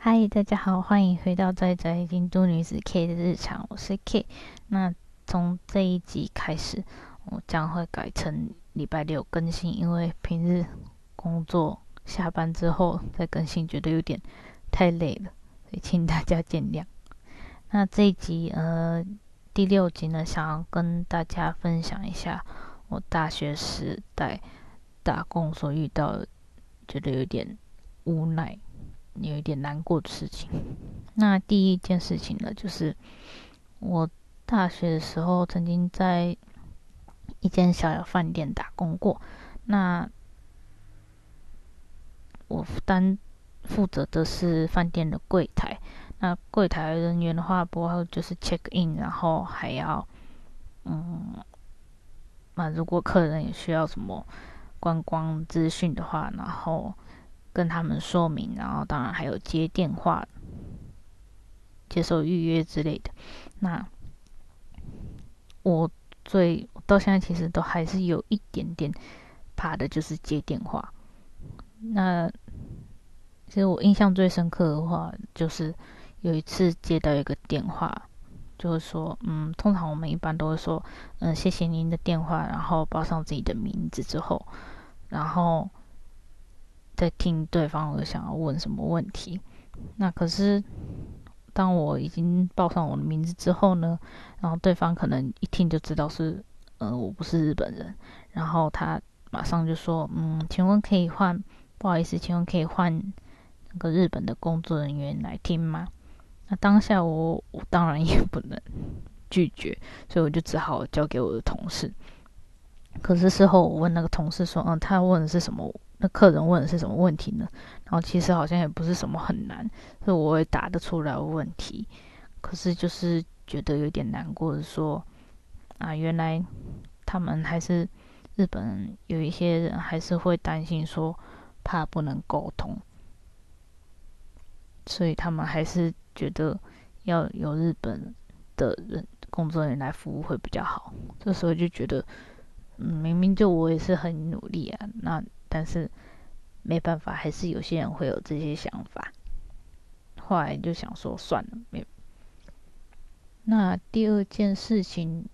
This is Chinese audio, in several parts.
嗨，大家好，欢迎回到在在京都女子 K 的日常，我是 K。那从这一集开始，我将会改成礼拜六更新，因为平日工作下班之后再更新，觉得有点太累了，所以请大家见谅。那这一集，呃，第六集呢，想要跟大家分享一下我大学时代打工所遇到，觉得有点无奈。有一点难过的事情。那第一件事情呢，就是我大学的时候曾经在一间小小饭店打工过。那我担负责的是饭店的柜台。那柜台人员的话，不过就是 check in，然后还要嗯，那如果客人也需要什么观光资讯的话，然后。跟他们说明，然后当然还有接电话、接受预约之类的。那我最到现在其实都还是有一点点怕的，就是接电话。那其实我印象最深刻的话，就是有一次接到一个电话，就是说，嗯，通常我们一般都会说，嗯，谢谢您的电话，然后报上自己的名字之后，然后。在听对方我想要问什么问题，那可是当我已经报上我的名字之后呢，然后对方可能一听就知道是呃我不是日本人，然后他马上就说嗯，请问可以换？不好意思，请问可以换那个日本的工作人员来听吗？那当下我我当然也不能拒绝，所以我就只好交给我的同事。可是事后我问那个同事说，嗯，他问的是什么？那客人问的是什么问题呢？然后其实好像也不是什么很难，是我也答得出来问题。可是就是觉得有点难过，说啊，原来他们还是日本有一些人还是会担心说怕不能沟通，所以他们还是觉得要有日本的人工作人员来服务会比较好。这时候就觉得，嗯，明明就我也是很努力啊，那。但是没办法，还是有些人会有这些想法。后来就想说算了，没。那第二件事情，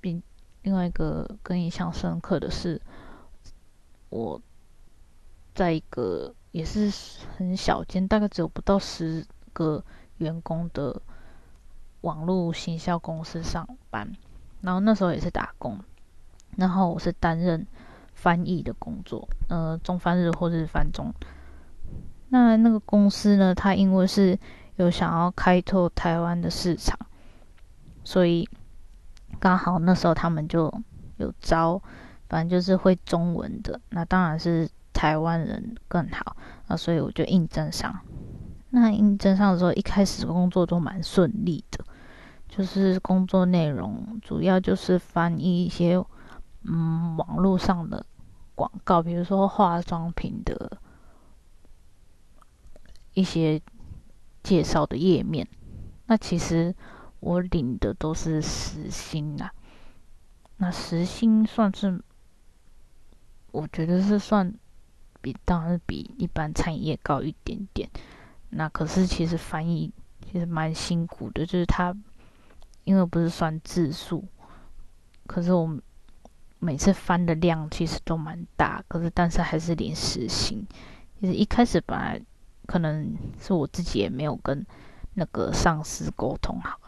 比另外一个更印象深刻的是，我在一个也是很小间，大概只有不到十个员工的网络行销公司上班，然后那时候也是打工，然后我是担任。翻译的工作，呃，中翻日或日翻中。那那个公司呢，它因为是有想要开拓台湾的市场，所以刚好那时候他们就有招，反正就是会中文的。那当然是台湾人更好啊，所以我就应征上。那应征上的时候，一开始工作都蛮顺利的，就是工作内容主要就是翻译一些。嗯，网络上的广告，比如说化妆品的一些介绍的页面，那其实我领的都是实薪呐。那实薪算是，我觉得是算比当然比一般餐饮业高一点点。那可是其实翻译其实蛮辛苦的，就是它因为不是算字数，可是我们。每次翻的量其实都蛮大，可是但是还是临时性。其实一开始本来可能是我自己也没有跟那个上司沟通好，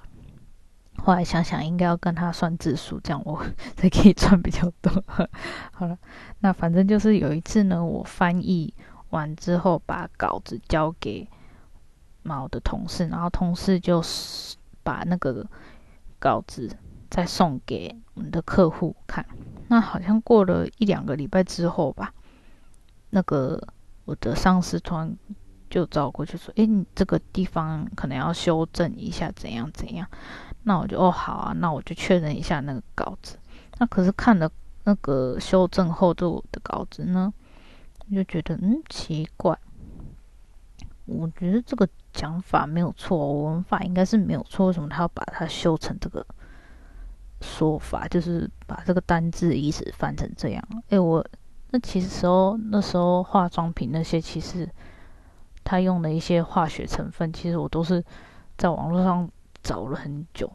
后来想想应该要跟他算字数，这样我 才可以赚比较多。好了，那反正就是有一次呢，我翻译完之后把稿子交给我的同事，然后同事就把那个稿子再送给我们的客户看。那好像过了一两个礼拜之后吧，那个我的上司突然就找过去说：“哎，你这个地方可能要修正一下，怎样怎样。”那我就哦好啊，那我就确认一下那个稿子。那可是看了那个修正后的的稿子呢，我就觉得嗯奇怪。我觉得这个讲法没有错，文法应该是没有错，为什么他要把它修成这个？说法就是把这个单字意思翻成这样。哎，我那其实时候那时候化妆品那些其实他用的一些化学成分，其实我都是在网络上找了很久，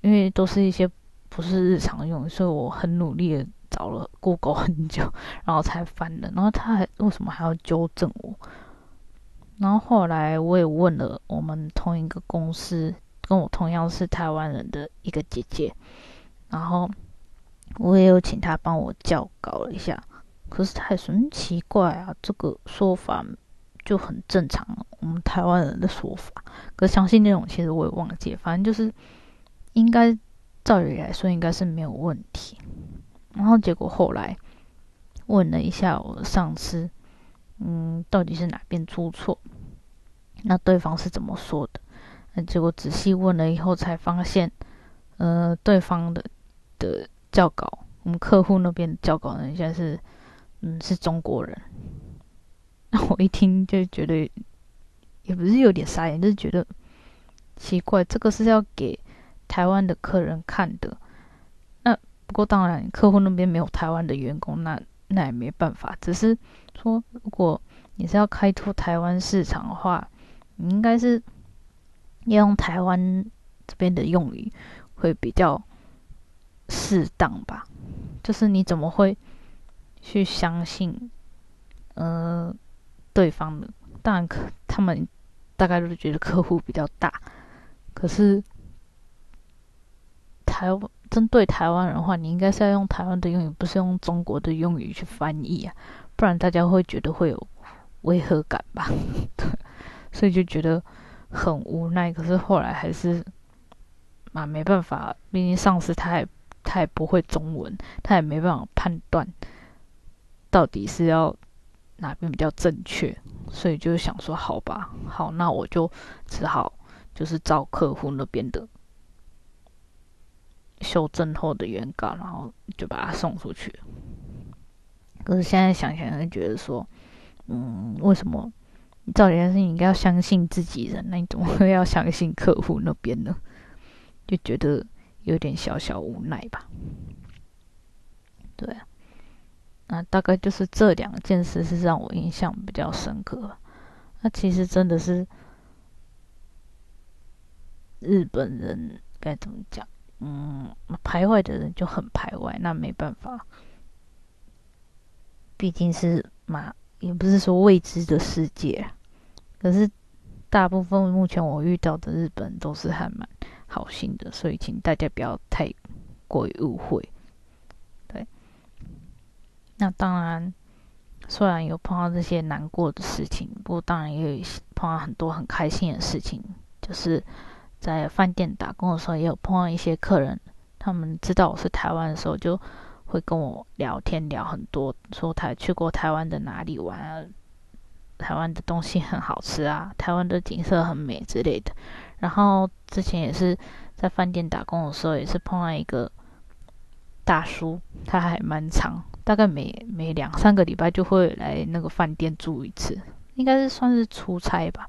因为都是一些不是日常用，所以我很努力的找了 Google 很久，然后才翻的。然后他还为什么还要纠正我？然后后来我也问了我们同一个公司，跟我同样是台湾人的一个姐姐，然后我也有请她帮我校稿了一下。可是她也说很奇怪啊，这个说法就很正常，我们台湾人的说法。可是详细内容其实我也忘记，反正就是应该照理来说应该是没有问题。然后结果后来问了一下我的上司，嗯，到底是哪边出错？那对方是怎么说的？那结果仔细问了以后才发现，呃，对方的的教稿，我们客户那边的教稿人现在是。嗯，是中国人。那 我一听就觉得，也不是有点傻眼，就是觉得奇怪。这个是要给台湾的客人看的。那不过当然，客户那边没有台湾的员工，那那也没办法。只是说，如果你是要开拓台湾市场的话，你应该是要用台湾这边的用语会比较适当吧？就是你怎么会？去相信，呃，对方的，当然可，他们大概都是觉得客户比较大，可是台湾针对台湾人的话，你应该是要用台湾的用语，不是用中国的用语去翻译啊，不然大家会觉得会有违和感吧？对，所以就觉得很无奈。可是后来还是啊没办法，毕竟上司他也他也不会中文，他也没办法判断。到底是要哪边比较正确？所以就想说，好吧，好，那我就只好就是照客户那边的修正后的原稿，然后就把它送出去。可是现在想想，就觉得说，嗯，为什么照理来说你应该要相信自己人，那你怎么会要相信客户那边呢？就觉得有点小小无奈吧。对啊。那大概就是这两件事是让我印象比较深刻。那其实真的是日本人该怎么讲？嗯，排外的人就很排外，那没办法，毕竟是嘛，也不是说未知的世界。可是大部分目前我遇到的日本都是还蛮好心的，所以请大家不要太过于误会。对那当然，虽然有碰到这些难过的事情，不过当然也有碰到很多很开心的事情。就是在饭店打工的时候，也有碰到一些客人，他们知道我是台湾的时候，就会跟我聊天聊很多，说他去过台湾的哪里玩啊，台湾的东西很好吃啊，台湾的景色很美之类的。然后之前也是在饭店打工的时候，也是碰到一个大叔，他还蛮长。大概每每两三个礼拜就会来那个饭店住一次，应该是算是出差吧。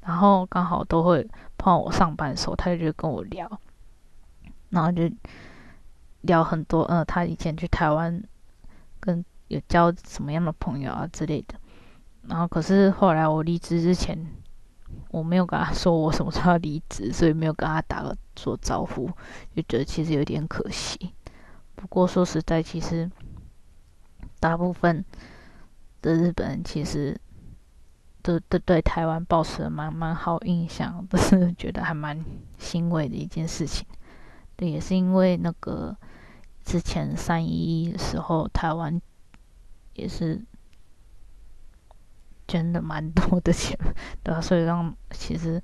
然后刚好都会碰到我上班的时候，他就跟我聊，然后就聊很多，呃，他以前去台湾跟有交什么样的朋友啊之类的。然后可是后来我离职之前，我没有跟他说我什么时候离职，所以没有跟他打个做招呼，就觉得其实有点可惜。不过说实在，其实。大部分的日本人其实都都对台湾保持了蛮蛮好印象，都是觉得还蛮欣慰的一件事情。对，也是因为那个之前三一一的时候，台湾也是捐的蛮多的钱，对吧？所以让其实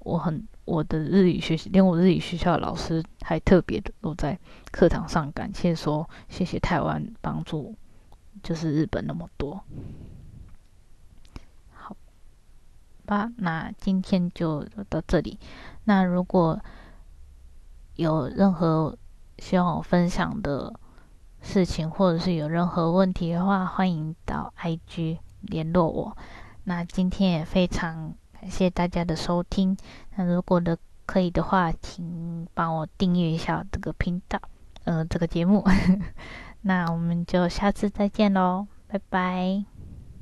我很我的日语学习，连我日语学校的老师还特别的都在课堂上感谢说，谢谢台湾帮助。就是日本那么多，好吧，那今天就到这里。那如果有任何希望我分享的事情，或者是有任何问题的话，欢迎到 IG 联络我。那今天也非常感谢大家的收听。那如果的可以的话，请帮我订阅一下这个频道，呃，这个节目。那我们就下次再见喽，拜拜。